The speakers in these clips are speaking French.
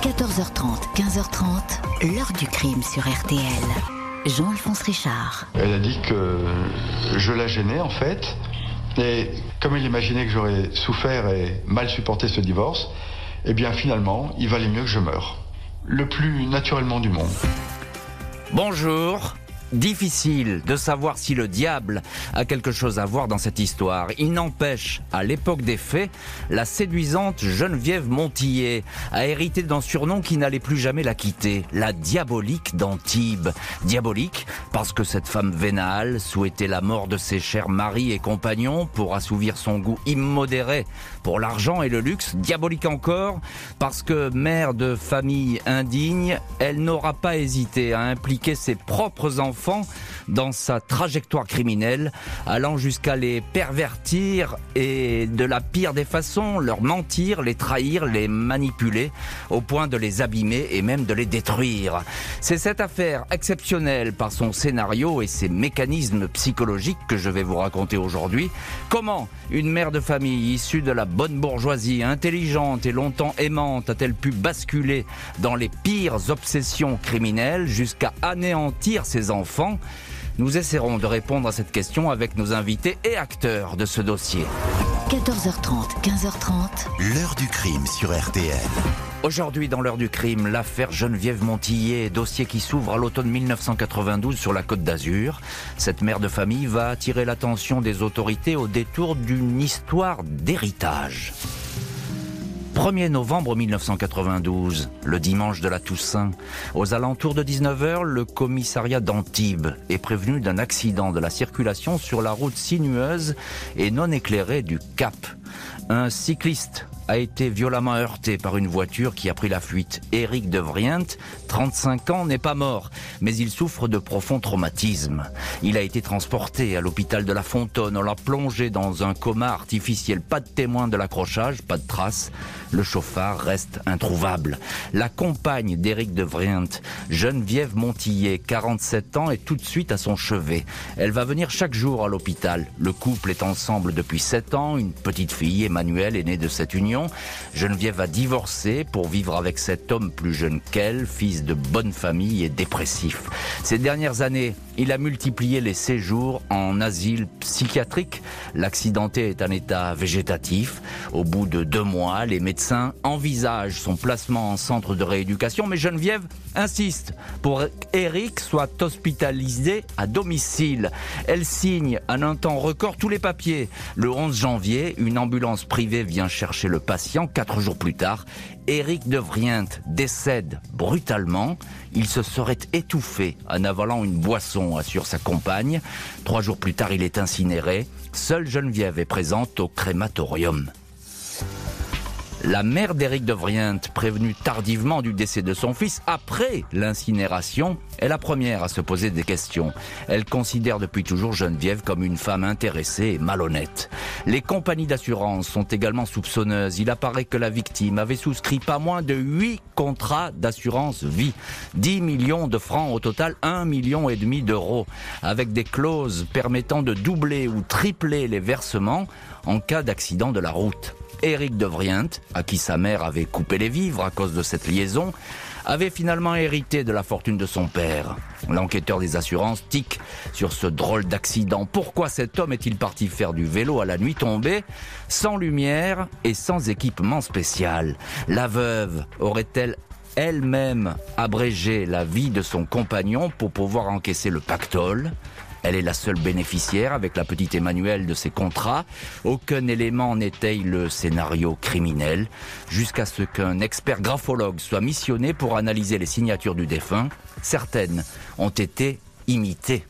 14h30, 15h30, l'heure du crime sur RTL. Jean-Alphonse Richard. Elle a dit que je la gênais en fait. Et comme elle imaginait que j'aurais souffert et mal supporté ce divorce, eh bien finalement, il valait mieux que je meure. Le plus naturellement du monde. Bonjour, Difficile de savoir si le diable a quelque chose à voir dans cette histoire. Il n'empêche, à l'époque des faits, la séduisante Geneviève Montillet a hérité d'un surnom qui n'allait plus jamais la quitter, la diabolique d'Antibes. Diabolique parce que cette femme vénale souhaitait la mort de ses chers maris et compagnons pour assouvir son goût immodéré pour l'argent et le luxe. Diabolique encore parce que mère de famille indigne, elle n'aura pas hésité à impliquer ses propres enfants dans sa trajectoire criminelle, allant jusqu'à les pervertir et de la pire des façons, leur mentir, les trahir, les manipuler, au point de les abîmer et même de les détruire. C'est cette affaire exceptionnelle par son scénario et ses mécanismes psychologiques que je vais vous raconter aujourd'hui. Comment une mère de famille issue de la bonne bourgeoisie, intelligente et longtemps aimante, a-t-elle pu basculer dans les pires obsessions criminelles jusqu'à anéantir ses enfants? Nous essaierons de répondre à cette question avec nos invités et acteurs de ce dossier. 14h30, 15h30. L'heure du crime sur RTL. Aujourd'hui, dans l'heure du crime, l'affaire Geneviève Montillet, dossier qui s'ouvre à l'automne 1992 sur la côte d'Azur. Cette mère de famille va attirer l'attention des autorités au détour d'une histoire d'héritage. 1er novembre 1992, le dimanche de la Toussaint, aux alentours de 19h, le commissariat d'Antibes est prévenu d'un accident de la circulation sur la route sinueuse et non éclairée du Cap. Un cycliste a été violemment heurté par une voiture qui a pris la fuite. Éric de Vrient, 35 ans, n'est pas mort, mais il souffre de profonds traumatismes. Il a été transporté à l'hôpital de la Fontaine. On l'a plongé dans un coma artificiel. Pas de témoin de l'accrochage, pas de traces. Le chauffard reste introuvable. La compagne d'Éric de Vrient, Geneviève Montillet, 47 ans, est tout de suite à son chevet. Elle va venir chaque jour à l'hôpital. Le couple est ensemble depuis 7 ans. Une petite fille, Emmanuel, est née de cette union. Geneviève va divorcer pour vivre avec cet homme plus jeune qu'elle, fils de bonne famille et dépressif. Ces dernières années, il a multiplié les séjours en asile psychiatrique. L'accidenté est en état végétatif. Au bout de deux mois, les médecins envisagent son placement en centre de rééducation, mais Geneviève insiste pour qu'Eric soit hospitalisé à domicile. Elle signe en un temps record tous les papiers. Le 11 janvier, une ambulance privée vient chercher le patient. Quatre jours plus tard, Éric de Vrient décède brutalement. Il se serait étouffé en avalant une boisson, assure sa compagne. Trois jours plus tard, il est incinéré. Seule Geneviève est présente au crématorium. La mère d'Éric de Vrient, prévenue tardivement du décès de son fils après l'incinération, est la première à se poser des questions. Elle considère depuis toujours Geneviève comme une femme intéressée et malhonnête. Les compagnies d'assurance sont également soupçonneuses. Il apparaît que la victime avait souscrit pas moins de 8 contrats d'assurance vie. 10 millions de francs au total, 1 million et demi d'euros, avec des clauses permettant de doubler ou tripler les versements en cas d'accident de la route. Éric de Vrient, à qui sa mère avait coupé les vivres à cause de cette liaison, avait finalement hérité de la fortune de son père. L'enquêteur des assurances tique sur ce drôle d'accident. Pourquoi cet homme est-il parti faire du vélo à la nuit tombée, sans lumière et sans équipement spécial? La veuve aurait-elle elle-même abrégé la vie de son compagnon pour pouvoir encaisser le pactole? Elle est la seule bénéficiaire avec la petite Emmanuelle de ces contrats. Aucun élément n'étaye le scénario criminel jusqu'à ce qu'un expert graphologue soit missionné pour analyser les signatures du défunt. Certaines ont été imitées.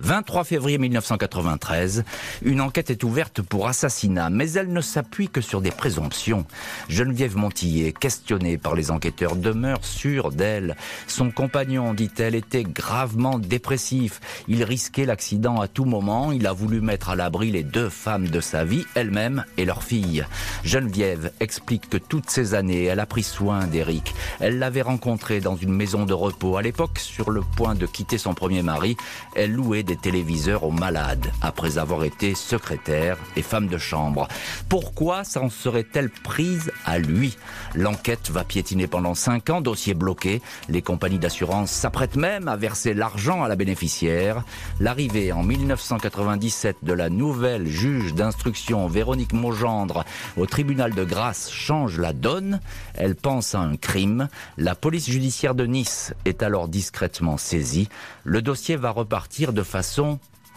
23 février 1993, une enquête est ouverte pour assassinat, mais elle ne s'appuie que sur des présomptions. Geneviève Montillet, questionnée par les enquêteurs, demeure sûre d'elle. Son compagnon, dit-elle, était gravement dépressif. Il risquait l'accident à tout moment. Il a voulu mettre à l'abri les deux femmes de sa vie, elle-même et leur fille. Geneviève explique que toutes ces années, elle a pris soin d'Éric. Elle l'avait rencontré dans une maison de repos. À l'époque, sur le point de quitter son premier mari, elle louait des téléviseurs aux malades, après avoir été secrétaire et femme de chambre. Pourquoi s'en serait-elle prise à lui? L'enquête va piétiner pendant cinq ans, dossier bloqué. Les compagnies d'assurance s'apprêtent même à verser l'argent à la bénéficiaire. L'arrivée en 1997 de la nouvelle juge d'instruction Véronique Mogendre au tribunal de grâce change la donne. Elle pense à un crime. La police judiciaire de Nice est alors discrètement saisie. Le dossier va repartir de façon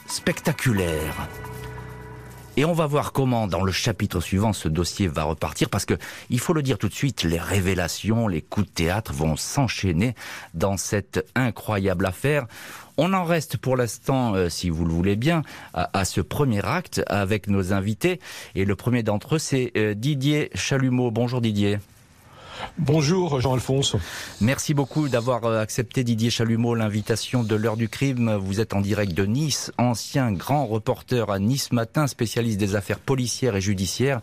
spectaculaire. Et on va voir comment, dans le chapitre suivant, ce dossier va repartir, parce que, il faut le dire tout de suite, les révélations, les coups de théâtre vont s'enchaîner dans cette incroyable affaire. On en reste pour l'instant, euh, si vous le voulez bien, à, ce premier acte avec nos invités. Et le premier d'entre eux, c'est euh, Didier Chalumeau. Bonjour Didier. Bonjour Jean-Alphonse. Merci beaucoup d'avoir euh, accepté Didier Chalumeau l'invitation de l'heure du crime. Vous êtes en direct de Nice, ancien grand reporter à Nice Matin, spécialiste des affaires policières et judiciaires.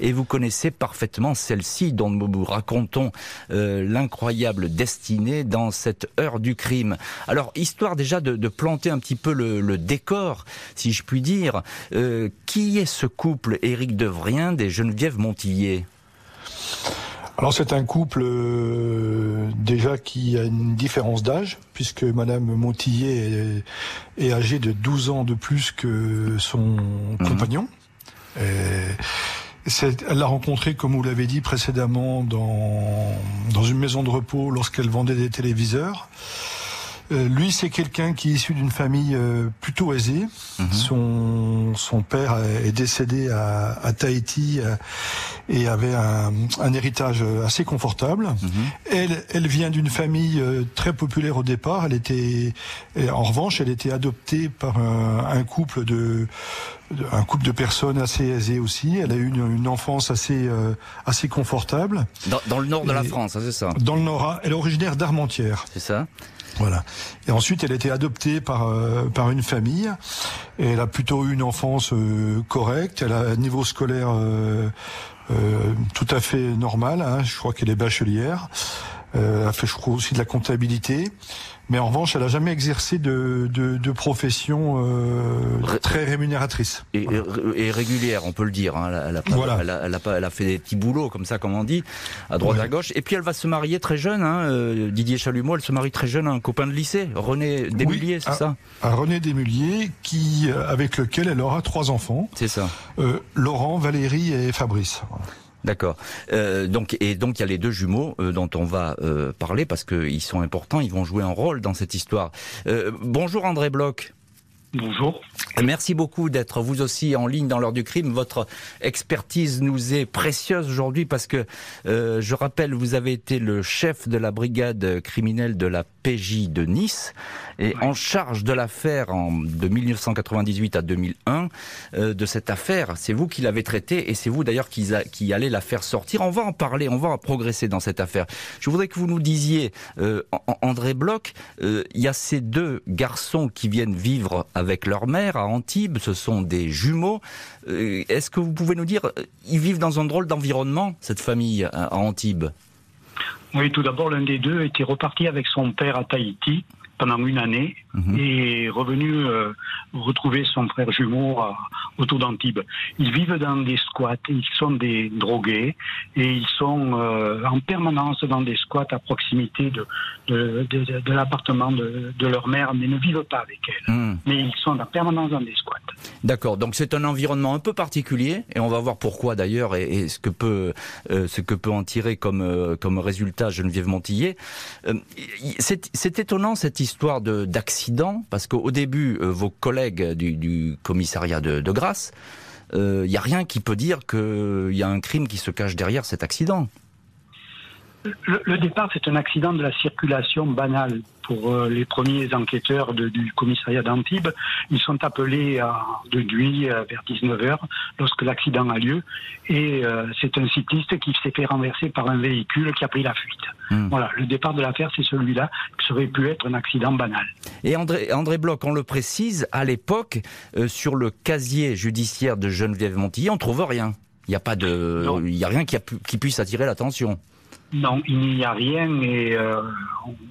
Et vous connaissez parfaitement celle-ci dont nous vous racontons euh, l'incroyable destinée dans cette heure du crime. Alors, histoire déjà de, planter un petit peu le, décor, si je puis dire, euh, qui est ce couple Éric Devrien des Geneviève Montillier? Alors c'est un couple euh, déjà qui a une différence d'âge, puisque Madame Montillet est, âgée de 12 ans de plus que son mhm. compagnon. elle l'a rencontré, comme vous l'avez dit précédemment, dans, dans une maison de repos lorsqu'elle vendait des téléviseurs. Euh, lui, c'est quelqu'un qui est issu d'une famille euh, plutôt aisée. Mhm. Son, son père est décédé à, à Tahiti euh, et avait un, un, héritage assez confortable. Mhm. Elle, elle vient d'une famille très populaire au départ. Elle était, en revanche, elle était adoptée par un, un couple de un couple de personnes assez aisées aussi. Elle a eu une, une enfance assez assez confortable. Dans, dans le nord de la France, hein, c'est ça. Dans le nord, elle est originaire d'Armentières. C'est ça. Voilà. Et ensuite, elle a été adoptée par euh, par une famille. Et elle a plutôt eu une enfance euh, correcte. Elle a un niveau scolaire euh, tout à fait normal. Hein. Je crois qu'elle est bachelière. elle a fait, je crois, aussi de la comptabilité. Mais en revanche, elle n'a jamais exercé de, de, de profession euh, très rémunératrice. Et, et, régulière, on peut le dire. Hein. Elle, a, voilà. elle, a, elle, a elle, a, fait des petits boulots, comme ça, comme on dit, à droite, à gauche. Et puis elle va se marier très jeune. Hein, euh, Didier Chalumeau, elle se marie très jeune à un copain de lycée, René Desmulliers, c'est ça? À René Desmulliers, qui, euh, avec lequel elle aura trois enfants. C'est ça. Euh, Laurent, Valérie et Fabrice. D'accord. Euh, donc et donc il y a les deux jumeaux euh, dont on va euh, parler parce qu'ils sont importants, ils vont jouer un rôle dans cette histoire. bonjour André Bloch. Bonjour. Merci beaucoup d'être vous aussi en ligne dans l'heure du crime. Votre expertise nous est précieuse aujourd'hui parce que, euh, je rappelle, vous avez été le chef de la brigade criminelle de la PJ de Nice et en charge de l'affaire de 1998 à 2001 euh, de cette affaire. C'est vous qui l'avez traitée et c'est vous d'ailleurs qui, qui, allez la faire sortir. On va en parler, on va progresser dans cette affaire. Je voudrais que vous nous disiez, euh, André Bloch, il y a ces deux garçons qui viennent vivre avec leur mère à Antibes, ce sont des jumeaux. Euh, est-ce que vous pouvez nous dire, euh, ils vivent dans un drôle d'environnement, cette famille à Antibes? Oui, tout d'abord, l'un des deux était reparti avec son père à Tahiti pendant une année mhm. et revenu euh, retrouver son frère jumeau autour d'Antibes. Ils vivent dans des squats, ils sont des drogués et ils sont euh, en permanence dans des squats à proximité de, de, de, de l'appartement de, leur mère, mais ne vivent pas avec elle. Mhm. Mais ils sont en permanence dans des squats. D'accord, donc c'est un environnement un peu particulier et on va voir pourquoi d'ailleurs et, ce que peut euh, ce que peut en tirer comme comme résultat Geneviève Montillet. c'est étonnant cette histoire d'accident Parce qu'au début, euh, vos collègues du, commissariat de, de Grasse, il euh, n'y a rien qui peut dire qu'il y a un crime qui se cache derrière cet accident. Le, départ, c'est un accident de la circulation banale pour euh, les premiers enquêteurs du commissariat d'Antibes. Ils sont appelés à, de nuit euh, vers 19h lorsque l'accident a lieu. Et euh, c'est un cycliste qui s'est fait renverser par un véhicule qui a pris la fuite. Hmm. Voilà, le départ de l'affaire, c'est celui-là, qui aurait pu être un accident banal. Et André, André Bloch, on le précise, à l'époque, sur le casier judiciaire de Geneviève Montilly, on trouve rien. Il n'y a pas de, il y a rien qui, qui puisse attirer l'attention. Non, il n'y a rien et euh,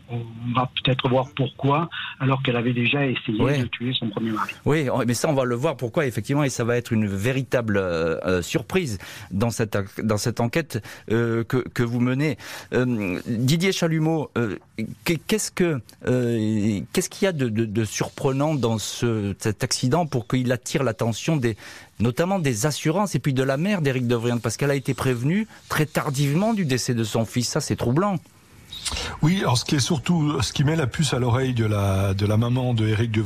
on, va peut-être voir pourquoi, alors qu'elle avait déjà essayé de tuer son premier mari. Oui, mais ça, on va le voir pourquoi, effectivement, et ça va être une véritable euh, euh, surprise dans cette, dans cette enquête que, que vous menez. Didier Chalumeau, qu'est-ce que qu'est-ce qu'il y a de, de, de, surprenant dans ce, cet accident pour qu'il attire l'attention des, notamment des assurances et puis de la mère d'Éric de parce qu'elle a été prévenue très tardivement du décès de son fils. Ça, c'est troublant. Oui, alors ce qui est surtout, ce qui met la puce à l'oreille de la, de la maman de Éric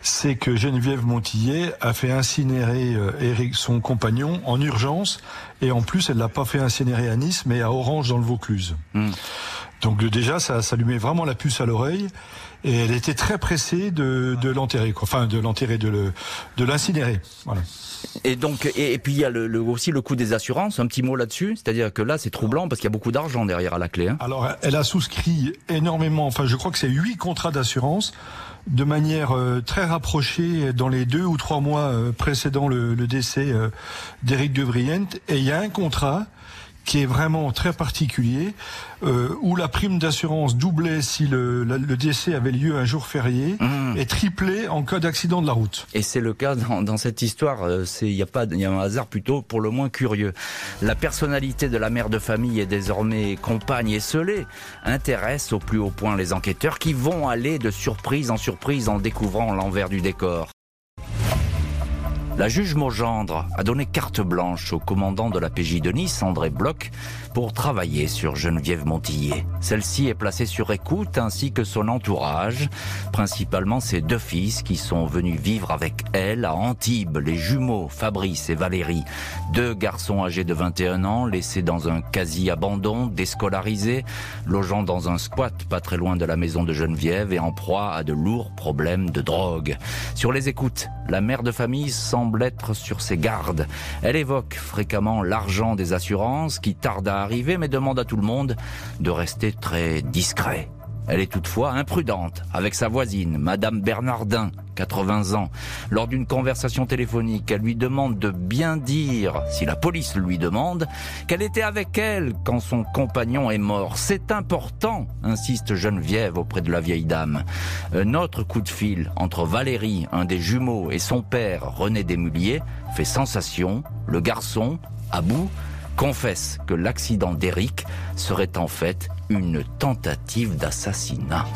c'est que Geneviève Montillet a fait incinérer Éric, euh, son compagnon, en urgence, et en plus, elle l'a pas fait incinérer à Nice, mais à Orange dans le Vaucluse. Hmm. Donc déjà, ça, ça lui met vraiment la puce à l'oreille et elle était très pressée de, de l'enterrer, enfin de l'enterrer, de le, de l'incinérer. Voilà. Et donc, et, puis il y a le, aussi le coût des assurances. Un petit mot là-dessus, c'est-à-dire que là, c'est troublant parce qu'il y a beaucoup d'argent derrière à la clé. Hein. Alors, elle a souscrit énormément. Enfin, je crois que c'est huit contrats d'assurance de manière euh, très rapprochée dans les deux ou trois mois euh, précédant le, le décès euh, d'Éric de Vriend. Et il y a un contrat qui est vraiment très particulier, euh, où la prime d'assurance doublait si le, le, décès avait lieu un jour férié mmh. et triplait en cas d'accident de la route. Et c'est le cas dans, dans cette histoire. Euh, il y a pas, il y a un hasard plutôt pour le moins curieux. La personnalité de la mère de famille est désormais compagne et scellée, intéresse au plus haut point les enquêteurs qui vont aller de surprise en surprise en découvrant l'envers du décor. La juge Mogendre a donné carte blanche au commandant de la PJ de Nice, André Bloch, pour travailler sur Geneviève Montillet. Celle-ci est placée sur écoute ainsi que son entourage, principalement ses deux fils qui sont venus vivre avec elle à Antibes, les jumeaux Fabrice et Valérie, deux garçons âgés de 21 ans laissés dans un quasi-abandon, déscolarisés, logeant dans un squat pas très loin de la maison de Geneviève et en proie à de lourds problèmes de drogue. Sur les écoutes, la mère de famille semble être sur ses gardes. Elle évoque fréquemment l'argent des assurances qui tarde arriver mais demande à tout le monde de rester très discret. Elle est toutefois imprudente avec sa voisine, Madame Bernardin, 80 ans. Lors d'une conversation téléphonique, elle lui demande de bien dire, si la police lui demande, qu'elle était avec elle quand son compagnon est mort. C'est important, insiste Geneviève auprès de la vieille dame. Un autre coup de fil entre Valérie, un des jumeaux, et son père, René Desmuliers, fait sensation. Le garçon, à bout, confesse que l'accident d'Eric serait en fait une tentative d'assassinat.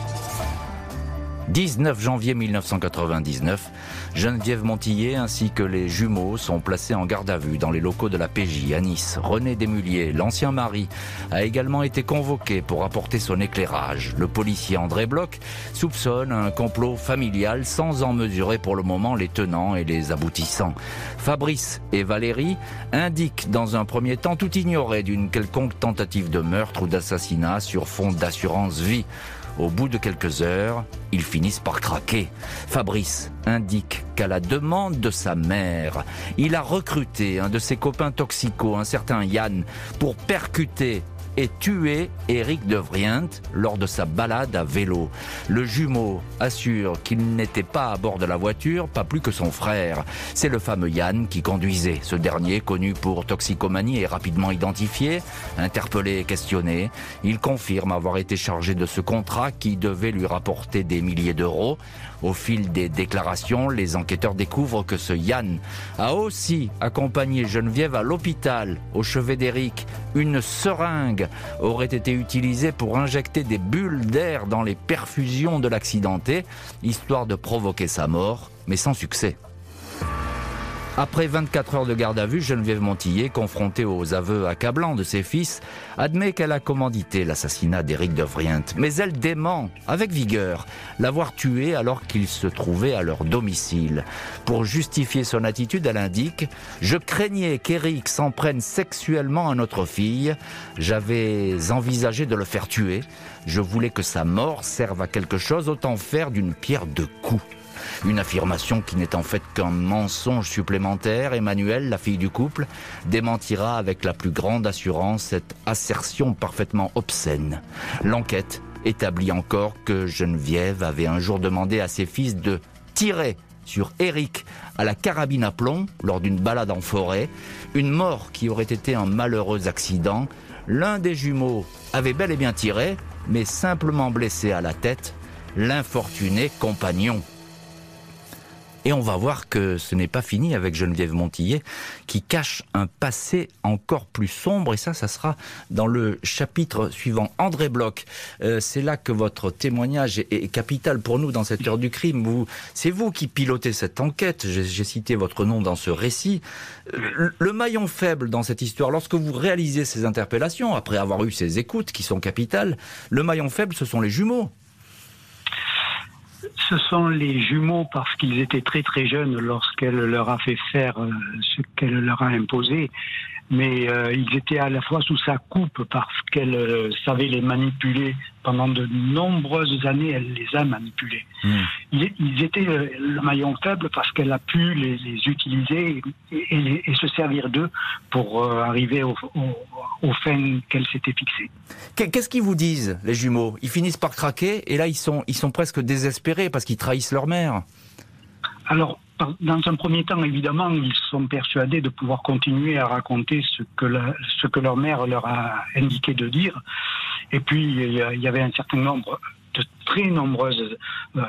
19 janvier 1999, Geneviève Montillet ainsi que les jumeaux sont placés en garde à vue dans les locaux de la PJ à Nice. René Desmuliers, l'ancien mari, a également été convoqué pour apporter son éclairage. Le policier André Bloch soupçonne un complot familial sans en mesurer pour le moment les tenants et les aboutissants. Fabrice et Valérie indiquent dans un premier temps tout ignorer d'une quelconque tentative de meurtre ou d'assassinat sur fond d'assurance vie. Au bout de quelques heures, ils finissent par craquer. Fabrice indique qu'à la demande de sa mère, il a recruté un de ses copains toxicaux, un certain Yann, pour percuter et tué Éric de Vrient lors de sa balade à vélo. Le jumeau assure qu'il n'était pas à bord de la voiture, pas plus que son frère. C'est le fameux Yann qui conduisait. Ce dernier, connu pour toxicomanie, est rapidement identifié, interpellé et questionné. Il confirme avoir été chargé de ce contrat qui devait lui rapporter des milliers d'euros. Au fil des déclarations, les enquêteurs découvrent que ce Yann a aussi accompagné Geneviève à l'hôpital, au chevet d'Éric. Une seringue aurait été utilisée pour injecter des bulles d'air dans les perfusions de l'accidenté, histoire de provoquer sa mort, mais sans succès. Après 24 heures de garde à vue, Geneviève Montillet, confrontée aux aveux accablants de ses fils, admet qu'elle a commandité l'assassinat d'Éric de Vrient. Mais elle dément, avec vigueur, l'avoir tué alors qu'il se trouvait à leur domicile. Pour justifier son attitude, elle indique « Je craignais qu'Éric s'en prenne sexuellement à notre fille. J'avais envisagé de le faire tuer. Je voulais que sa mort serve à quelque chose, autant faire d'une pierre deux coups. » Une affirmation qui n'est en fait qu'un mensonge supplémentaire. Emmanuel, la fille du couple, démentira avec la plus grande assurance cette assertion parfaitement obscène. L'enquête établit encore que Geneviève avait un jour demandé à ses fils de tirer sur Eric à la carabine à plomb lors d'une balade en forêt, une mort qui aurait été un malheureux accident L'un des jumeaux avait bel et bien tiré, mais simplement blessé à la tête l'infortuné compagnon. Et on va voir que ce n'est pas fini avec Geneviève Montillet, qui cache un passé encore plus sombre. Et ça, ça sera dans le chapitre suivant. André Bloch, euh, c'est là que votre témoignage est, capital pour nous dans cette heure du crime. c'est vous qui pilotez cette enquête. J'ai cité votre nom dans ce récit. Le maillon faible dans cette histoire, lorsque vous réalisez ces interpellations, après avoir eu ces écoutes qui sont capitales, le maillon faible, ce sont les jumeaux ce sont les jumeaux parce qu'ils étaient très très jeunes lorsqu'elle leur a fait faire euh, ce qu'elle leur a imposé mais euh, ils étaient à la fois sous sa coupe parce qu'elle euh, savait les manipuler. Pendant de nombreuses années, elle les a manipulés. Hmm. Ils, étaient euh, le maillon faible parce qu'elle a pu les, utiliser et, se servir d'eux pour arriver aux au, fins qu'elle s'était fixées. Qu'est-ce qu'ils vous disent, les jumeaux? Ils finissent par craquer et là, ils sont, ils sont presque désespérés parce qu'ils trahissent leur mère. Alors, dans un premier temps, évidemment, ils sont persuadés de pouvoir continuer à raconter ce que, leur mère leur a indiqué de dire. Et puis, il y avait un certain nombre de très nombreuses... Euh,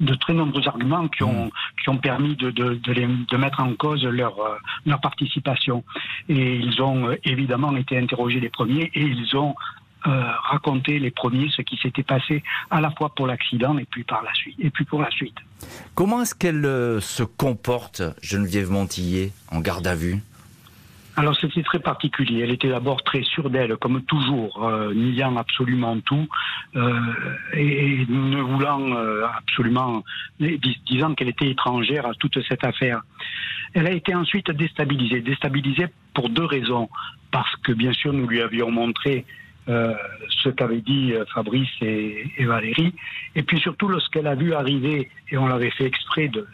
de très nombreux arguments qui ont, permis de, mettre en cause leur, leur participation. Et ils ont évidemment été interrogés les premiers et ils ont euh, raconter les premiers ce qui s'était passé à la fois pour l'accident et puis par la suite et puis pour la suite. Comment est-ce qu'elle euh, se comporte, Geneviève Montillet, en garde à vue? Alors c'était très particulier. Elle était d'abord très sûre d'elle, comme toujours, euh, niant absolument tout euh, et, ne voulant absolument, disant qu'elle était étrangère à toute cette affaire. Elle a été ensuite déstabilisée, déstabilisée pour deux raisons. Parce que bien sûr nous lui avions montré euh, ce qu'avaient dit euh, Fabrice et, Valérie. Et puis surtout, lorsqu'elle a vu arriver, et on l'avait fait exprès de,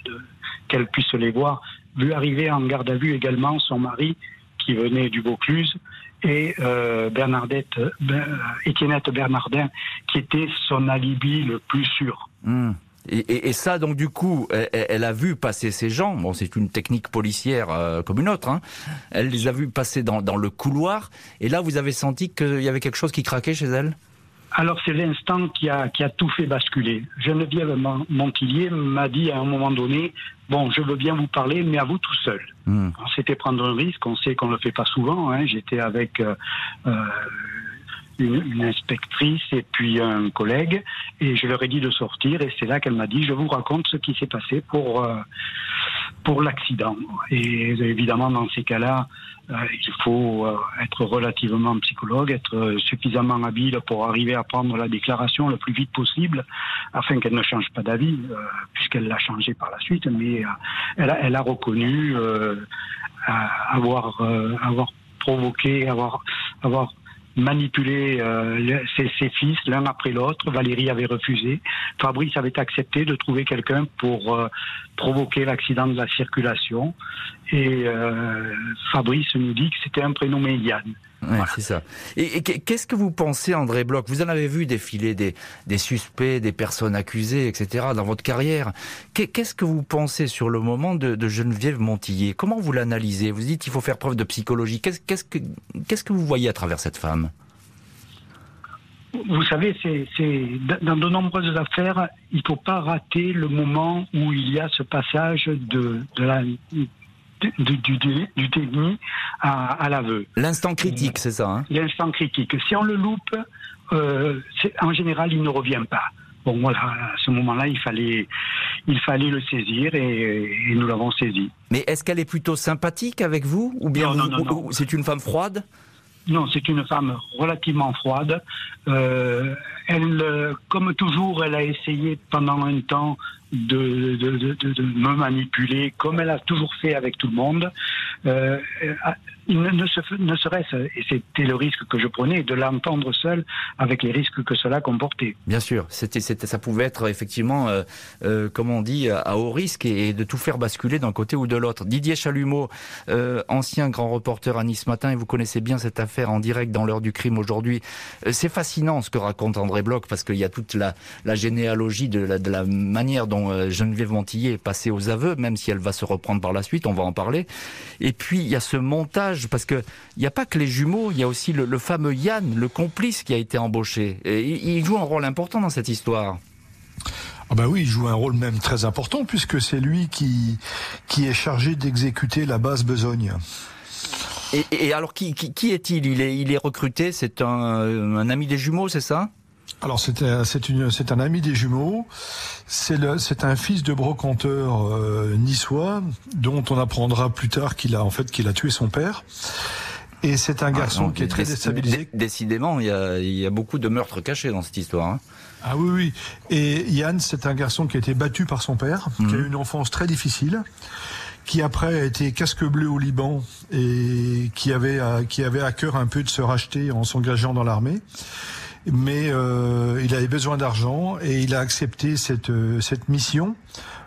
qu'elle puisse les voir, vu arriver en garde à vue également son mari qui venait du Vaucluse et euh, Bernardette, ben, Étiennette Bernardin qui était son alibi le plus sûr. Hmm. Et, ça, donc du coup, elle, a vu passer ces gens. Bon, c'est une technique policière euh, comme une autre. Hein. Elle les a vus passer dans, le couloir. Et là, vous avez senti qu'il y avait quelque chose qui craquait chez elle? Alors c'est l'instant qui a, qui a tout fait basculer. Geneviève Montillier m'a dit à un moment donné, bon, je veux bien vous parler, mais à vous tout seul. Hmm. C'était prendre un risque, on sait qu'on ne le fait pas souvent. Hein. J'étais avec euh, euh, une, inspectrice et puis un collègue, et je leur ai dit de sortir, et c'est là qu'elle m'a dit, je vous raconte ce qui s'est passé pour, euh, pour l'accident. Et évidemment, dans ces cas-là, euh, il faut euh, être relativement psychologue, être suffisamment habile pour arriver à prendre la déclaration le plus vite possible, afin qu'elle ne change pas d'avis, puisqu'elle l'a changé par la suite, mais elle, a, elle a reconnu avoir, avoir provoqué, avoir, avoir manipuler euh, ses, fils l'un après l'autre. Valérie avait refusé. Fabrice avait accepté de trouver quelqu'un pour euh, provoquer l'accident de la circulation. Et euh, Fabrice nous dit que c'était un prénom Méliane. Ouais, c'est ça. Et, qu'est-ce que vous pensez, André Bloch? Vous en avez vu défiler des, des, suspects, des personnes accusées, etc. dans votre carrière. Qu'est-ce que vous pensez sur le moment de, de Geneviève Montillet Comment vous l'analysez? Vous dites qu'il faut faire preuve de psychologie. Qu'est-ce que, qu'est-ce que vous voyez à travers cette femme? Vous savez, c'est dans de nombreuses affaires, il ne faut pas rater le moment où il y a ce passage de, de la du, du, du déni à, à l'aveu. L'instant critique, c'est ça hein? L'instant critique. Si on le loupe, euh, en général, il ne revient pas. Bon, voilà, à ce moment-là, il fallait, il fallait le saisir et, nous l'avons saisi. Mais est-ce qu'elle est plutôt sympathique avec vous Ou bien c'est une femme froide? Non, c'est une femme relativement froide. Euh, elle, comme toujours, elle a essayé pendant un temps de, me manipuler, comme elle a toujours fait avec tout le monde. Euh, ne, ne serait-ce, et c'était le risque que je prenais, de l'entendre seul avec les risques que cela comportait. Bien sûr, ça pouvait être effectivement, euh, euh, comme on dit, à haut risque et, de tout faire basculer d'un côté ou de l'autre. Didier Chalumeau, euh, ancien grand reporter à Nice Matin, et vous connaissez bien cette affaire en direct dans l'heure du crime aujourd'hui. C'est fascinant ce que raconte André Bloch parce qu'il y a toute la, généalogie de la, manière dont Geneviève Montillet est passée aux aveux, même si elle va se reprendre par la suite, on va en parler. Et puis il y a ce montage parce que il n'y a pas que les jumeaux, il y a aussi le, fameux Yann, le complice qui a été embauché. Et il joue un rôle important dans cette histoire. Ah bah oui, il joue un rôle même très important puisque c'est lui qui qui est chargé d'exécuter la base besogne. Et, alors qui, qui, est-il? Il est, il est recruté, c'est un, un ami des jumeaux, c'est ça? Alors c'est un, c'est un ami des jumeaux. C'est un fils de brocanteur euh, niçois dont on apprendra plus tard qu'il a en fait qu'il a tué son père. Et c'est un ah, garçon qui est très déstabilisé. Décidément, il y, a, il y a beaucoup de meurtres cachés dans cette histoire. Hein. Ah oui, oui. Et Yann, c'est un garçon qui a été battu par son père, qui a mhm. eu une enfance très difficile, qui après a été casque bleu au Liban et qui avait, qui avait à cœur un peu de se racheter en s'engageant dans l'armée mais euh, il avait besoin d'argent et il a accepté cette, euh, cette mission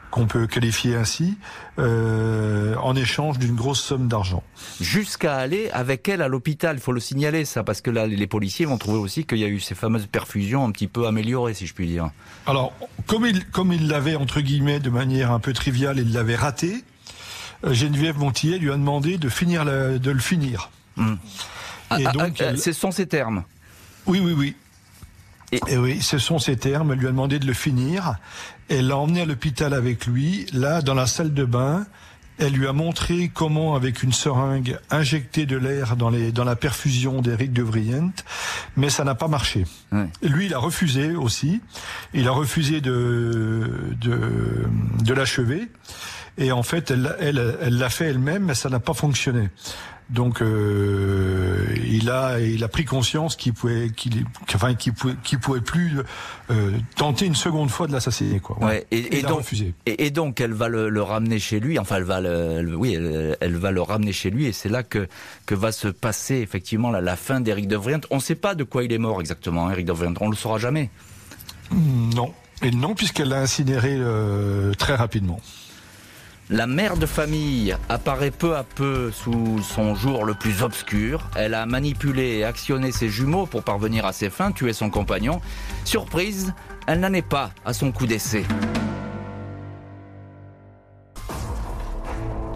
qu'on peut qualifier ainsi, euh, en échange d'une grosse somme d'argent. Jusqu'à aller avec elle à l'hôpital, il faut le signaler ça, parce que là les policiers vont trouver aussi qu'il y a eu ces fameuses perfusions un petit peu améliorées, si je puis dire. Alors, comme il comme il l'avait entre guillemets de manière un peu triviale, il l'avait raté. Geneviève Montillet lui a demandé de finir de le finir. Hmm. Et ah, ah, donc, ah, ce sont ses termes. Oui, oui, oui. Et... oui, ce sont ses termes. Elle lui a demandé de le finir. Elle l'a emmené à l'hôpital avec lui. Là, dans la salle de bain, elle lui a montré comment, avec une seringue, injecter de l'air dans, les, dans la perfusion d'Éric de Vrient, mais ça n'a pas marché. Lui, il a refusé aussi. Il a refusé de, de, de l'achever. Et en fait, elle, elle, elle l'a fait elle-même, mais ça n'a pas fonctionné. Donc euh, il a il a pris conscience qu'il pouvait qu'il enfin qu'il pouvait qu'il pouvait plus euh, tenter une seconde fois de l'assassiner quoi. Ouais. Et, et, donc refusé. Et, donc elle va le, le, ramener chez lui. Enfin elle va le, oui elle, va le ramener chez lui et c'est là que que va se passer effectivement la, la fin d'Éric de Vrient. On ne sait pas de quoi il est mort exactement, Éric de Vrient. On le saura jamais. Non. Et non puisqu'elle l'a incinéré euh, très rapidement. La mère de famille apparaît peu à peu sous son jour le plus obscur. Elle a manipulé et actionné ses jumeaux pour parvenir à ses fins, tuer son compagnon. Surprise, elle n'en est pas à son coup d'essai.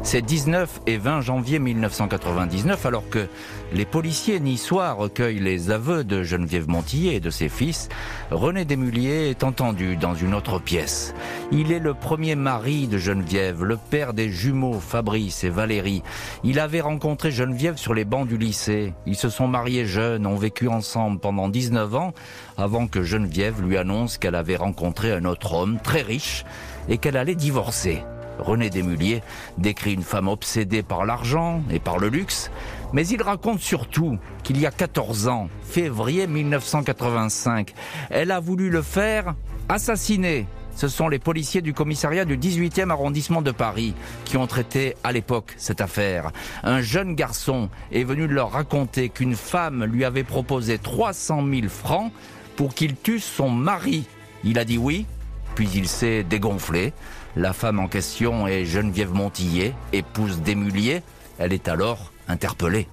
C'est 19 et 20 janvier 1999, alors que les policiers niçois recueillent les aveux de Geneviève Montillet et de ses fils. René Desmuliers est entendu dans une autre pièce. Il est le premier mari de Geneviève, le père des jumeaux Fabrice et Valérie. Il avait rencontré Geneviève sur les bancs du lycée. Ils se sont mariés jeunes, ont vécu ensemble pendant 19 ans, avant que Geneviève lui annonce qu'elle avait rencontré un autre homme très riche et qu'elle allait divorcer. René Desmuliers décrit une femme obsédée par l'argent et par le luxe, mais il raconte surtout qu'il y a 14 ans, février 1985, elle a voulu le faire assassiner. Ce sont les policiers du commissariat du 18e arrondissement de Paris qui ont traité à l'époque cette affaire. Un jeune garçon est venu leur raconter qu'une femme lui avait proposé 300 000 francs pour qu'il tue son mari. Il a dit oui, puis il s'est dégonflé. La femme en question est Geneviève Montillet, épouse d'Émulier. Elle est alors interpellée.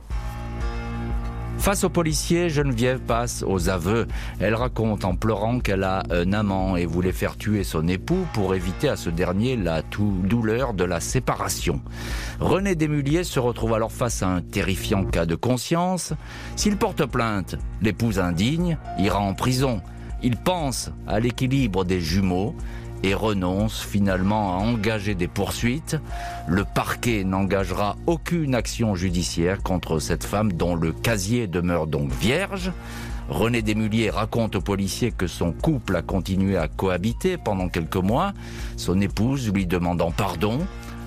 Face aux policiers, Geneviève passe aux aveux. Elle raconte en pleurant qu'elle a un amant et voulait faire tuer son époux pour éviter à ce dernier la douleur de la séparation. René Desmuliers se retrouve alors face à un terrifiant cas de conscience. S'il porte plainte, l'épouse indigne ira en prison. Il pense à l'équilibre des jumeaux et renonce finalement à engager des poursuites. Le parquet n'engagera aucune action judiciaire contre cette femme dont le casier demeure donc vierge. René Desmuliers raconte aux policiers que son couple a continué à cohabiter pendant quelques mois, son épouse lui demandant pardon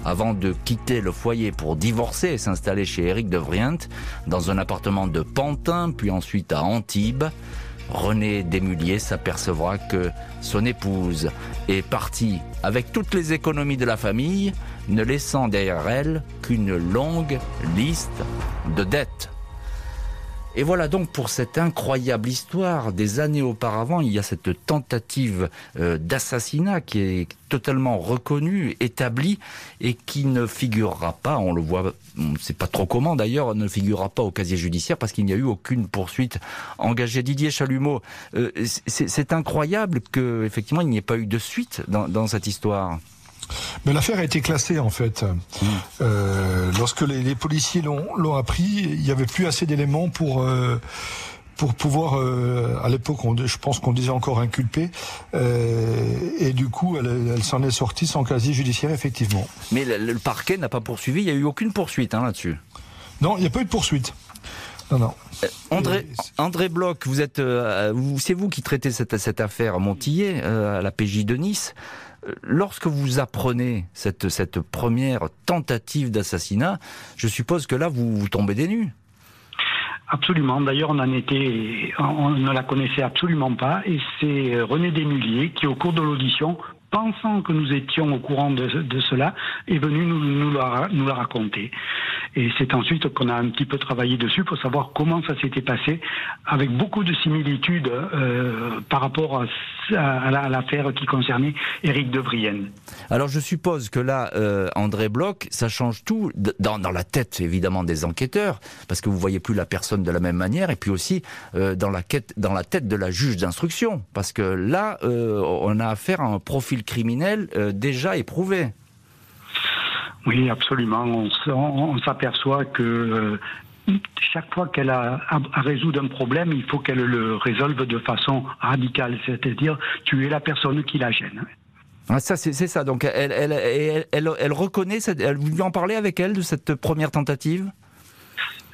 avant de quitter le foyer pour divorcer et s'installer chez Éric de Vrient dans un appartement de Pantin puis ensuite à Antibes. René Desmuliers s'apercevra que son épouse est partie avec toutes les économies de la famille, ne laissant derrière elle qu'une longue liste de dettes. Et voilà donc pour cette incroyable histoire. Des années auparavant, il y a cette tentative euh, d'assassinat qui est totalement reconnue, établie et qui ne figurera pas, on le voit, on ne sait pas trop comment d'ailleurs, ne figurera pas au casier judiciaire parce qu'il n'y a eu aucune poursuite engagée. Didier Chalumeau, euh, c'est incroyable que effectivement il n'y ait pas eu de suite dans cette histoire. Mais l'affaire a été classée en fait. Mmh. Euh, lorsque les, policiers l'ont appris, il n'y avait plus assez d'éléments pour euh, pour pouvoir, euh, à l'époque, je pense qu'on disait encore inculpé, euh, et du coup, elle, s'en est sortie sans casier judiciaire, effectivement. Mais le, parquet n'a pas poursuivi, il n'y a eu aucune poursuite hein, là-dessus Non, il n'y a pas eu de poursuite. Non, non. Euh, André, André Bloch, vous êtes, c'est vous qui traitez cette, cette affaire Montillet à la PJ de Nice. Lorsque vous apprenez cette, première tentative d'assassinat, je suppose que là, vous, vous tombez des nues. Absolument. D'ailleurs, on en était, on ne la connaissait absolument pas. Et c'est René Desmulliers qui, au cours de l'audition, pensant que nous étions au courant de, cela, est venu nous, nous, la, raconter. Et c'est ensuite qu'on a un petit peu travaillé dessus pour savoir comment ça s'était passé, avec beaucoup de similitudes euh, par rapport à, l'affaire qui concernait Éric de Vrienne. Alors je suppose que là, euh, André Bloch, ça change tout dans, la tête évidemment des enquêteurs, parce que vous voyez plus la personne de la même manière, et puis aussi euh, dans la tête de la juge d'instruction, parce que là, on a affaire à un profil criminel déjà éprouvé. Oui, absolument. On, s'aperçoit que euh, chaque fois qu'elle a à, résoudre un problème, il faut qu'elle le résolve de façon radicale, c'est-à-dire tuer la personne qui la gêne. Ah, ça, c'est ça. Donc, elle, elle, elle, elle, reconnaît. Cette, elle, vous en parlez avec elle de cette première tentative?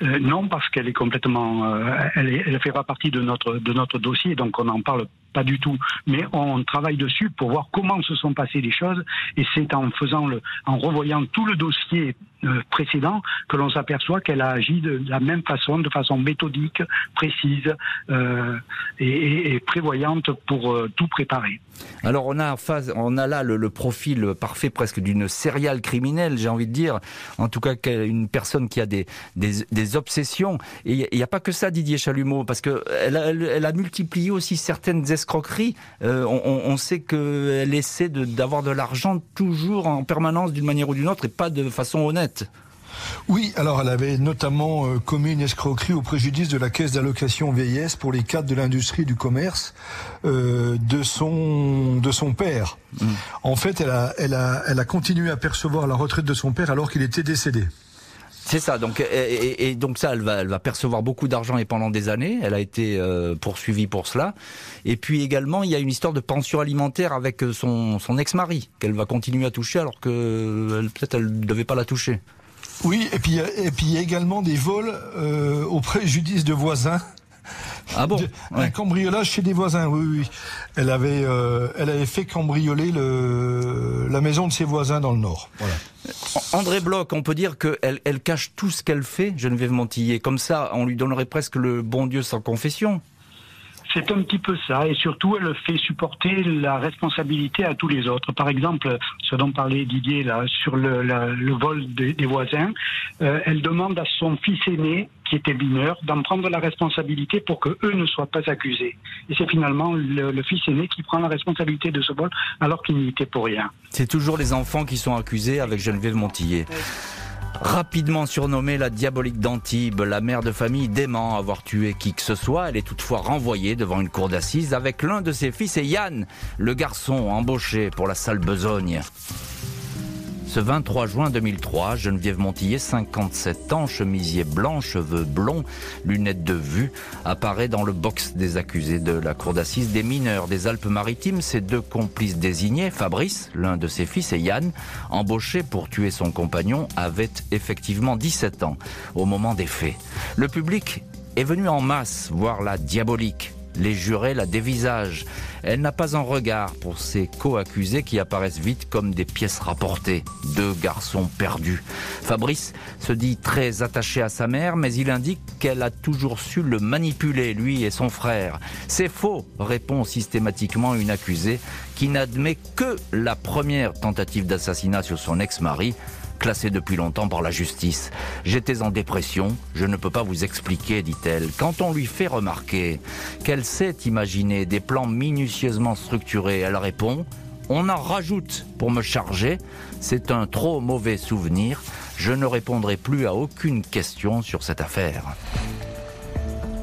Euh, non, parce qu'elle est complètement, euh, elle, elle fait pas partie de notre de notre dossier, donc on n'en parle pas du tout. Mais on travaille dessus pour voir comment se sont passées les choses. Et c'est en faisant le, en revoyant tout le dossier euh, précédent que l'on s'aperçoit qu'elle a agi de la même façon, de façon méthodique, précise euh, et, et, prévoyante pour euh, tout préparer. Alors on a, on a là le, profil parfait presque d'une serial criminelle, j'ai envie de dire. En tout cas, une personne qui a des, des, des obsessions. Et il n'y a pas que ça, Didier Chalumeau, parce qu'elle elle, elle a multiplié aussi certaines escroquerie. Euh, on, sait qu'elle essaie d'avoir de, l'argent toujours en permanence d'une manière ou d'une autre et pas de façon honnête. Oui, alors elle avait notamment euh, commis une escroquerie au préjudice de la caisse d'allocation vieillesse pour les cadres de l'industrie du commerce euh, de son de son père. Mmh. En fait, elle a, elle a elle a continué à percevoir la retraite de son père alors qu'il était décédé. C'est ça. Donc et, donc ça, elle va, elle va percevoir beaucoup d'argent et pendant des années, elle a été euh, poursuivie pour cela. Et puis également, il y a une histoire de pension alimentaire avec euh, son, ex-mari qu'elle va continuer à toucher alors que peut-être elle ne devait pas la toucher. Oui, et puis et puis il y a également des vols euh, au préjudice de voisins. Ah bon Un cambriolage chez des voisins, oui, oui. Elle avait, euh, elle avait fait cambrioler le, la maison de ses voisins dans le Nord. Voilà. André Bloch, on peut dire qu'elle elle cache tout ce qu'elle fait, Geneviève Montillet. Comme ça, on lui donnerait presque le bon Dieu sans confession. C'est un petit peu ça, et surtout elle fait supporter la responsabilité à tous les autres. Par exemple, ce dont parlait Didier là sur le, vol des, voisins, euh, elle demande à son fils aîné qui était mineur d'en prendre la responsabilité pour que eux ne soient pas accusés. Et c'est finalement le, le, fils aîné qui prend la responsabilité de ce vol alors qu'il n'y était pour rien. C'est toujours les enfants qui sont accusés avec Geneviève Montillet. Rapidement surnommée la diabolique d'Antibes, la mère de famille dément avoir tué qui que ce soit. Elle est toutefois renvoyée devant une cour d'assises avec l'un de ses fils et Yann, le garçon embauché pour la sale besogne. Ce 23 juin 2003, Geneviève Montillet, 57 ans, chemisier blanc, cheveux blonds, lunettes de vue, apparaît dans le box des accusés de la cour d'assises des mineurs des Alpes-Maritimes. Ses deux complices désignés, Fabrice, l'un de ses fils, et Yann, embauché pour tuer son compagnon, avaient effectivement 17 ans au moment des faits. Le public est venu en masse voir la diabolique les jurés la dévisagent. Elle n'a pas un regard pour ces co-accusés qui apparaissent vite comme des pièces rapportées. Deux garçons perdus. Fabrice se dit très attaché à sa mère, mais il indique qu'elle a toujours su le manipuler, lui et son frère. C'est faux, répond systématiquement une accusée qui n'admet que la première tentative d'assassinat sur son ex-mari classée depuis longtemps par la justice. J'étais en dépression, je ne peux pas vous expliquer, dit-elle. Quand on lui fait remarquer qu'elle sait imaginer des plans minutieusement structurés, elle répond on en rajoute pour me charger. C'est un trop mauvais souvenir. Je ne répondrai plus à aucune question sur cette affaire.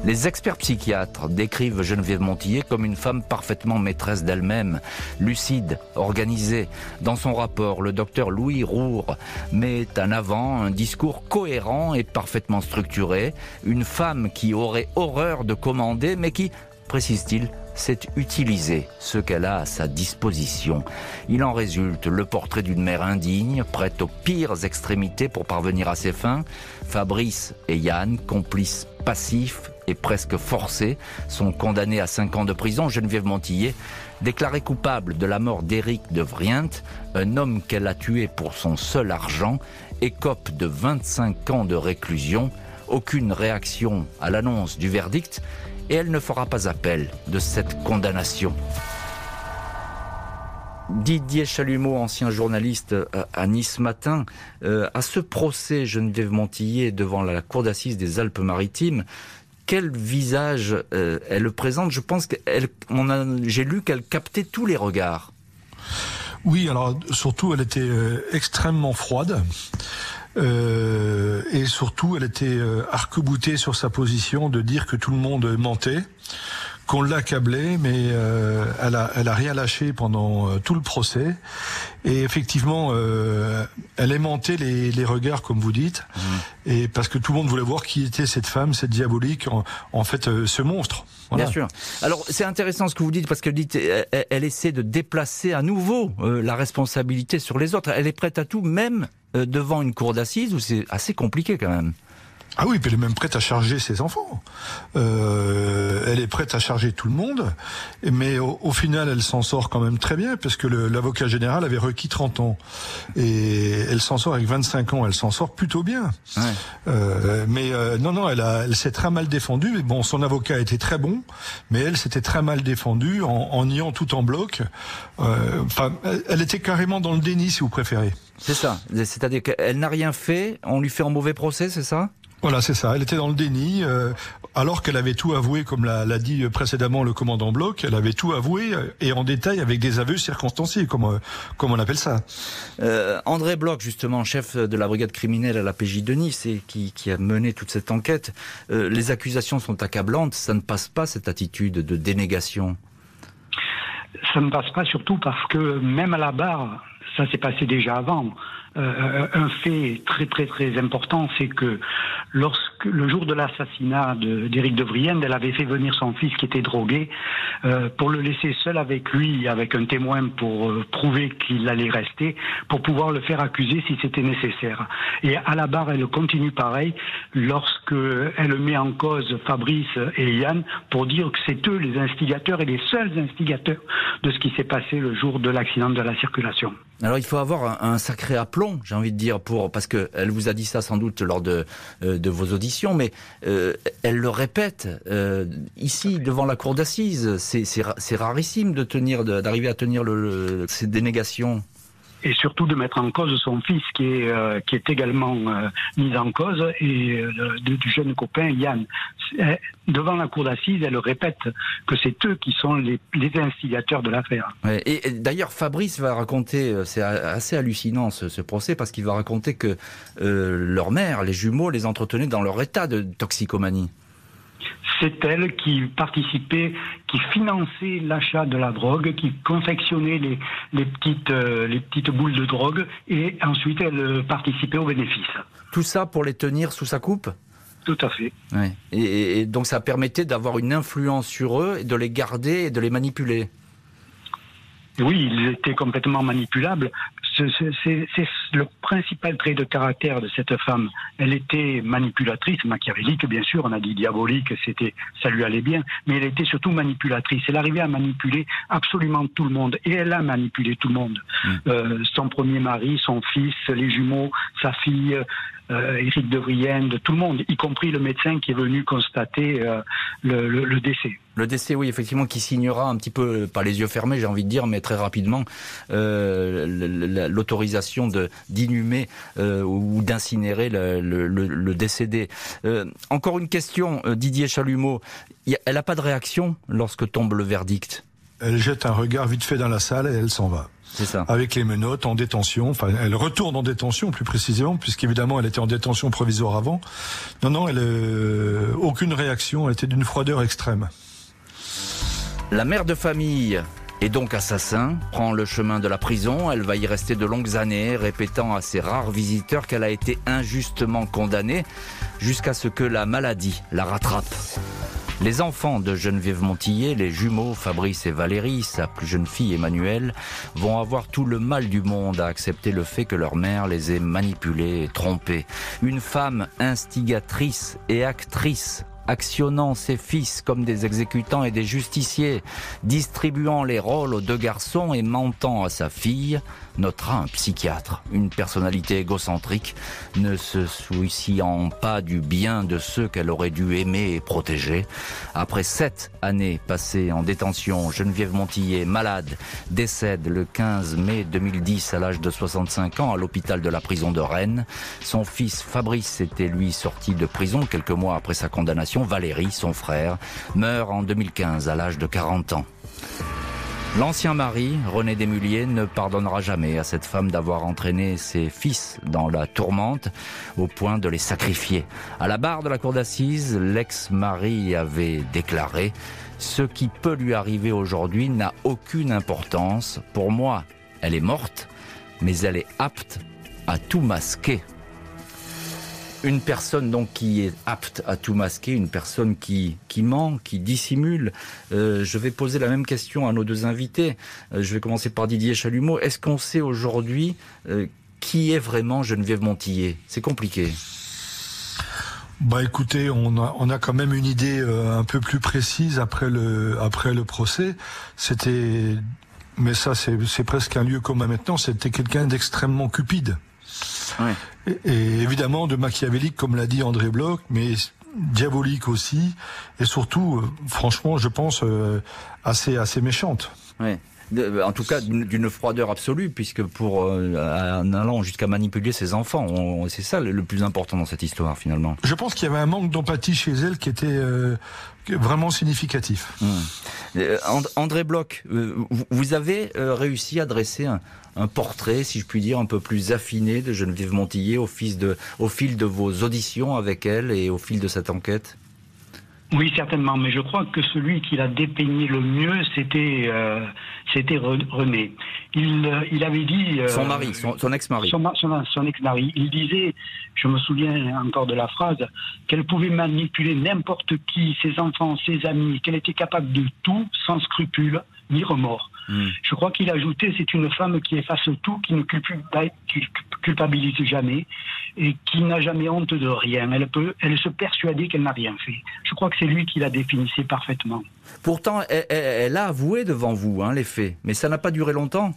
Les experts psychiatres décrivent Geneviève Montillet comme une femme parfaitement maîtresse d'elle-même, lucide, organisée. Dans son rapport, le docteur Louis Roure met en avant un discours cohérent et parfaitement structuré, une femme qui aurait horreur de commander mais qui, précise-t-il, c'est utiliser ce qu'elle a à sa disposition. Il en résulte le portrait d'une mère indigne, prête aux pires extrémités pour parvenir à ses fins. Fabrice et Yann, complices passifs et presque forcés, sont condamnés à 5 ans de prison. Geneviève Montillet, déclarée coupable de la mort d'Éric de Vrient, un homme qu'elle a tué pour son seul argent, écope de 25 ans de réclusion. Aucune réaction à l'annonce du verdict et elle ne fera pas appel de cette condamnation. Didier Chalumeau, ancien journaliste euh, à Nice Matin, euh, à ce procès Geneviève Montillet devant la cour d'assises des Alpes-Maritimes, quel visage euh, elle présente? Je pense que j'ai lu qu'elle captait tous les regards. Oui, alors surtout elle était extrêmement froide. Euh, et surtout, elle était euh, arc-boutée sur sa position de dire que tout le monde mentait, qu'on l'accablait, mais euh, elle, a, elle a rien lâché pendant euh, tout le procès. Et effectivement, elle aimantait les, les regards, comme vous dites, mmh. et parce que tout le monde voulait voir qui était cette femme, cette diabolique, en, fait, ce monstre. Bien sûr. Alors c'est intéressant ce que vous dites parce que dites, elle, elle, essaie de déplacer à nouveau la responsabilité sur les autres. Elle est prête à tout, même euh, devant une cour d'assises où c'est assez compliqué quand même. Ah oui, puis elle est même prête à charger ses enfants. Euh, elle est prête à charger tout le monde, mais au, final, elle s'en sort quand même très bien, parce que l'avocat général avait requis 30 ans. Et elle s'en sort avec 25 ans, elle s'en sort plutôt bien. Ouais. Euh, mais euh, non, non, elle, a, elle s'est très mal défendue. Bon, son avocat était très bon, mais elle s'était très mal défendue en, en niant tout en bloc. Euh, enfin, elle était carrément dans le déni, si vous préférez. C'est ça. C'est-à-dire qu'elle n'a rien fait, on lui fait un mauvais procès, c'est ça? Voilà, c'est ça. Elle était dans le déni, euh, alors qu'elle avait tout avoué, comme l'a dit précédemment le commandant Bloch. Elle avait tout avoué euh, et en détail avec des aveux circonstanciés, comme euh, comme on appelle ça. André Bloch, justement, chef de la brigade criminelle à la PJ de Nice et qui, qui a mené toute cette enquête. les accusations sont accablantes. Ça ne passe pas cette attitude de dénégation? Ça ne passe pas surtout parce que même à la barre, ça s'est passé déjà avant. Euh, un fait très très très important, c'est que lorsque le jour de l'assassinat d'Éric de, Vrienne, elle avait fait venir son fils qui était drogué euh, pour le laisser seul avec lui, avec un témoin pour euh, prouver qu'il allait rester, pour pouvoir le faire accuser si c'était nécessaire. Et à la barre, elle continue pareil lorsque elle met en cause Fabrice et Yann pour dire que c'est eux les instigateurs et les seuls instigateurs de ce qui s'est passé le jour de l'accident de la circulation. Alors il faut avoir un, sacré aplomb, j'ai envie de dire, pour parce que elle vous a dit ça sans doute lors de euh, de vos auditions, mais euh, elle le répète euh, ici devant la cour d'assises. C'est rarissime d'arriver à tenir ces dénégations et surtout de mettre en cause son fils qui est, euh, qui est également euh, mis en cause et euh, du jeune copain Yann. Devant la cour d'assises, elle répète que c'est eux qui sont les, les instigateurs de l'affaire. et, d'ailleurs, Fabrice va raconter, c'est assez hallucinant ce, ce procès, parce qu'il va raconter que leur mère, les jumeaux, les entretenaient dans leur état de toxicomanie c'est elle qui participait, qui finançait l'achat de la drogue, qui confectionnait les, petites, euh, les petites boules de drogue et ensuite elle participait aux bénéfices. Tout ça pour les tenir sous sa coupe? Tout à fait. et, donc ça permettait d'avoir une influence sur eux, et de les garder et de les manipuler? Oui, ils étaient complètement manipulables c'est le principal trait de caractère de cette femme. Elle était manipulatrice, machiavélique bien sûr, on a dit diabolique, c'était ça lui allait bien, mais elle était surtout manipulatrice. Elle arrivait à manipuler absolument tout le monde et elle a manipulé tout le monde. Mmh. Euh, son premier mari, son fils, les jumeaux, sa fille, euh, Éric de Vrienne, tout le monde, y compris le médecin qui est venu constater euh, le, décès. Le décès, oui, effectivement, qui signera un petit peu, pas les yeux fermés, j'ai envie de dire, mais très rapidement, euh, l'autorisation d'inhumer ou d'incinérer le, décédé. encore une question, Didier Chalumeau. Elle n'a pas de réaction lorsque tombe le verdict? Elle jette un regard vite fait dans la salle et elle s'en va. C'est ça. Avec les menottes en détention. Enfin, elle retourne en détention plus précisément, puisqu'évidemment elle était en détention provisoire avant. Non, non, elle euh, aucune réaction. Elle était d'une froideur extrême. La mère de famille et donc assassin, prend le chemin de la prison. Elle va y rester de longues années, répétant à ses rares visiteurs qu'elle a été injustement condamnée, jusqu'à ce que la maladie la rattrape. Les enfants de Geneviève Montillet, les jumeaux Fabrice et Valérie, sa plus jeune fille Emmanuelle, vont avoir tout le mal du monde à accepter le fait que leur mère les ait manipulés et trompés. Une femme instigatrice et actrice actionnant ses fils comme des exécutants et des justiciers, distribuant les rôles aux deux garçons et mentant à sa fille, notera un psychiatre, une personnalité égocentrique, ne se souciant pas du bien de ceux qu'elle aurait dû aimer et protéger. Après sept années passées en détention, Geneviève Montillet, malade, décède le 15 mai 2010 à l'âge de 65 ans à l'hôpital de la prison de Rennes. Son fils Fabrice était lui sorti de prison quelques mois après sa condamnation. Valérie, son frère, meurt en 2015 à l'âge de 40 ans. L'ancien mari, René Desmulliers, ne pardonnera jamais à cette femme d'avoir entraîné ses fils dans la tourmente au point de les sacrifier. À la barre de la cour d'assises, l'ex-mari avait déclaré Ce qui peut lui arriver aujourd'hui n'a aucune importance. Pour moi, elle est morte, mais elle est apte à tout masquer une personne donc qui est apte à tout masquer, une personne qui, qui ment, qui dissimule. Euh, je vais poser la même question à nos deux invités. Euh, je vais commencer par Didier Chalumeau. Est-ce qu'on sait aujourd'hui euh, qui est vraiment Geneviève Montillet C'est compliqué. Bah écoutez, on a, on a quand même une idée un peu plus précise après le, après le procès. C'était, mais ça c'est presque un lieu commun maintenant, c'était quelqu'un d'extrêmement cupide. Et, évidemment de machiavélique, comme l'a dit André Bloch, mais diabolique aussi, et surtout, euh, franchement, je pense, euh, assez, assez méchante. En tout cas d'une froideur absolue, puisque pour euh, en allant jusqu'à manipuler ses enfants, c'est ça le, plus important dans cette histoire finalement. Je pense qu'il y avait un manque d'empathie chez elle qui était vraiment significatif. Mmh. André Bloch, vous avez réussi à dresser un, un portrait, si je puis dire, un peu plus affiné de Geneviève Montillet au, de, au fil de vos auditions avec elle et au fil de cette enquête? Oui, certainement, mais je crois que celui qui l'a dépeigné le mieux, c'était euh, c'était René. Il, euh, il avait dit euh, son mari, son, ex-mari. Son, ex-mari. Il disait, je me souviens encore de la phrase, qu'elle pouvait manipuler n'importe qui, ses enfants, ses amis, qu'elle était capable de tout sans scrupule ni remords. Hmm. Je crois qu'il ajoutait, c'est une femme qui efface tout, qui ne culpabilise jamais et qui n'a jamais honte de rien. Elle peut, elle se persuader qu'elle n'a rien fait. Je crois que c'est lui qui la définissait parfaitement. Pourtant, elle, a avoué devant vous hein, les faits, mais ça n'a pas duré longtemps.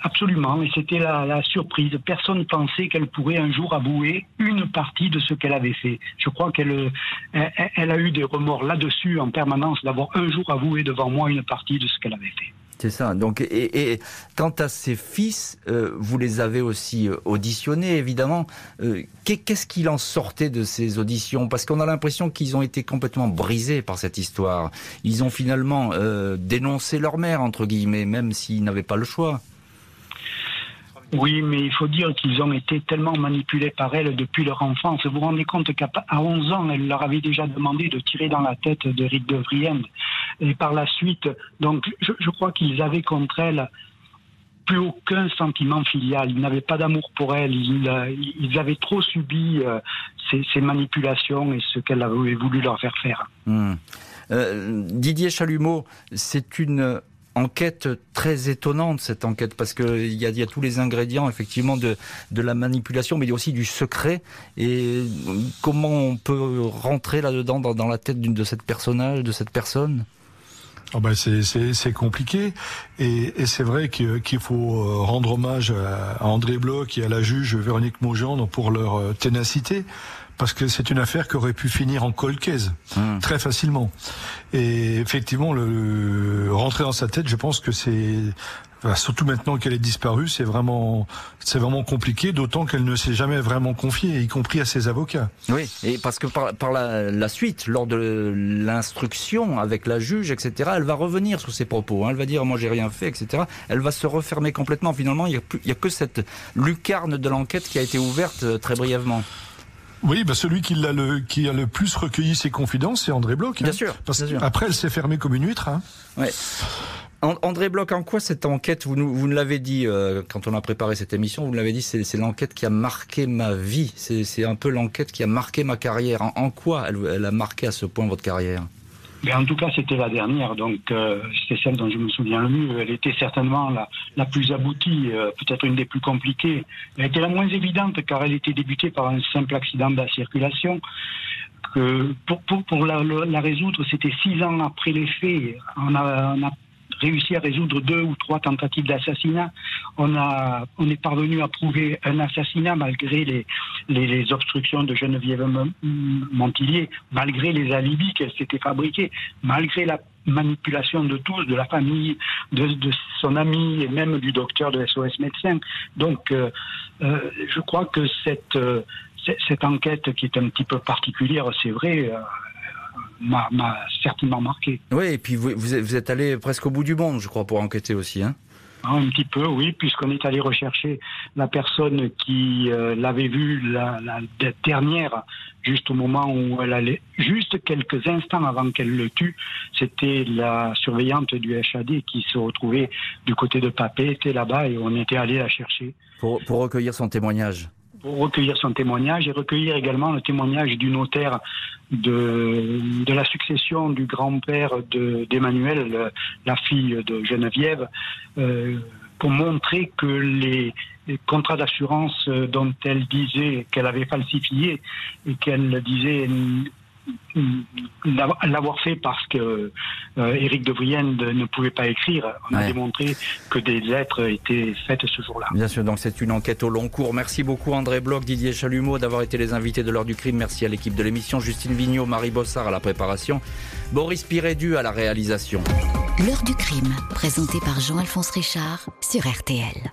Absolument, et c'était la, surprise. Personne ne pensait qu'elle pourrait un jour avouer une partie de ce qu'elle avait fait. Je crois qu'elle elle, a eu des remords là-dessus en permanence d'avoir un jour avoué devant moi une partie de ce qu'elle avait fait. C'est ça. Donc, et, quant à ses fils, euh, vous les avez aussi euh, auditionnés, évidemment. Euh, qu'est-ce qu'il en sortait de ces auditions? Parce qu'on a l'impression qu'ils ont été complètement brisés par cette histoire. Ils ont finalement dénoncé leur mère, entre guillemets, même s'ils n'avaient pas le choix. Oui, mais il faut dire qu'ils ont été tellement manipulés par elle depuis leur enfance. Vous vous rendez compte qu'à 11 ans, elle leur avait déjà demandé de tirer dans la tête de Rick de Vriend. Et par la suite, donc, je, crois qu'ils avaient contre elle plus aucun sentiment filial. Ils n'avaient pas d'amour pour elle. Ils, avaient trop subi euh, ces, manipulations et ce qu'elle avait voulu leur faire faire. Hmm. Euh, Didier Chalumeau, c'est une enquête très étonnante, cette enquête, parce qu'il y y a tous les ingrédients, effectivement, de, la manipulation, mais il y a aussi du secret. Et comment on peut rentrer là-dedans, dans, la tête de cette personnage, de cette personne? Oh ben c'est compliqué. Et, et c'est vrai qu'il faut euh, rendre hommage à, André Bloch et à la juge Véronique Maujean pour leur euh, ténacité parce que c'est une affaire qui aurait pu finir en colcaise hmm. très facilement. Et effectivement, le, rentrer dans sa tête, je pense que c'est surtout maintenant qu'elle est disparue, c'est vraiment, c'est vraiment compliqué, d'autant qu'elle ne s'est jamais vraiment confiée, y compris à ses avocats. Oui, et parce que par, la, suite, lors de l'instruction avec la juge, etc., elle va revenir sur ses propos. Hein. Elle va dire, moi j'ai rien fait, etc. Elle va se refermer complètement. Finalement, il n'y a, a, que cette lucarne de l'enquête qui a été ouverte euh, très brièvement. Oui, bah celui qui a, le, qui a le plus recueilli ses confidences, c'est André Bloch. Hein. Bien sûr. Après, elle s'est fermée comme une huître. Hein. Ouais. André Bloch, en quoi cette enquête, vous nous, vous nous l'avez dit euh, quand on a préparé cette émission, vous nous l'avez dit, c'est l'enquête qui a marqué ma vie, c'est un peu l'enquête qui a marqué ma carrière. En, quoi elle, elle, a marqué à ce point votre carrière? Mais en tout cas, c'était la dernière, donc euh, c'est celle dont je me souviens le mieux. Elle était certainement la, la plus aboutie, euh, peut-être une des plus compliquées. Elle était la moins évidente car elle était débutée par un simple accident de la circulation. Que pour, pour, pour la, la résoudre, c'était six ans après les faits. On a, on a réussi à résoudre deux ou trois tentatives d'assassinat. On, a, on est parvenu à prouver un assassinat malgré les, les, obstructions de Geneviève Montillier, malgré les alibis qu'elle s'était fabriquées, malgré la manipulation de tous, de la famille, de, de, son ami et même du docteur de SOS médecin. Donc, euh, euh, je crois que cette, euh, cette enquête qui est un petit peu particulière, c'est vrai, m'a certainement marqué. Oui, et puis vous, vous, êtes allé presque au bout du monde, je crois, pour enquêter aussi. Hein ah, un petit peu, oui, puisqu'on est allé rechercher la personne qui euh, l'avait vue la, la, dernière, juste au moment où elle allait, juste quelques instants avant qu'elle le tue, c'était la surveillante du HAD qui se retrouvait du côté de Papé, était là-bas et on était allé la chercher. Pour, pour recueillir son témoignage pour recueillir son témoignage et recueillir également le témoignage du notaire de, de la succession du grand-père d'Emmanuel, la fille de Geneviève, euh, pour montrer que les, les contrats d'assurance dont elle disait qu'elle avait falsifié et qu'elle disait l'avoir fait parce que euh, Éric de Brienne ne pouvait pas écrire. On a démontré que des lettres étaient faites ce jour-là. Bien sûr, donc c'est une enquête au long cours. Merci beaucoup André Bloch, Didier Chalumeau d'avoir été les invités de l'heure du crime. Merci à l'équipe de l'émission, Justine Vignot, Marie Bossard à la préparation, Boris Pirédu à la réalisation. L'heure du crime, présenté par Jean-Alphonse Richard sur RTL.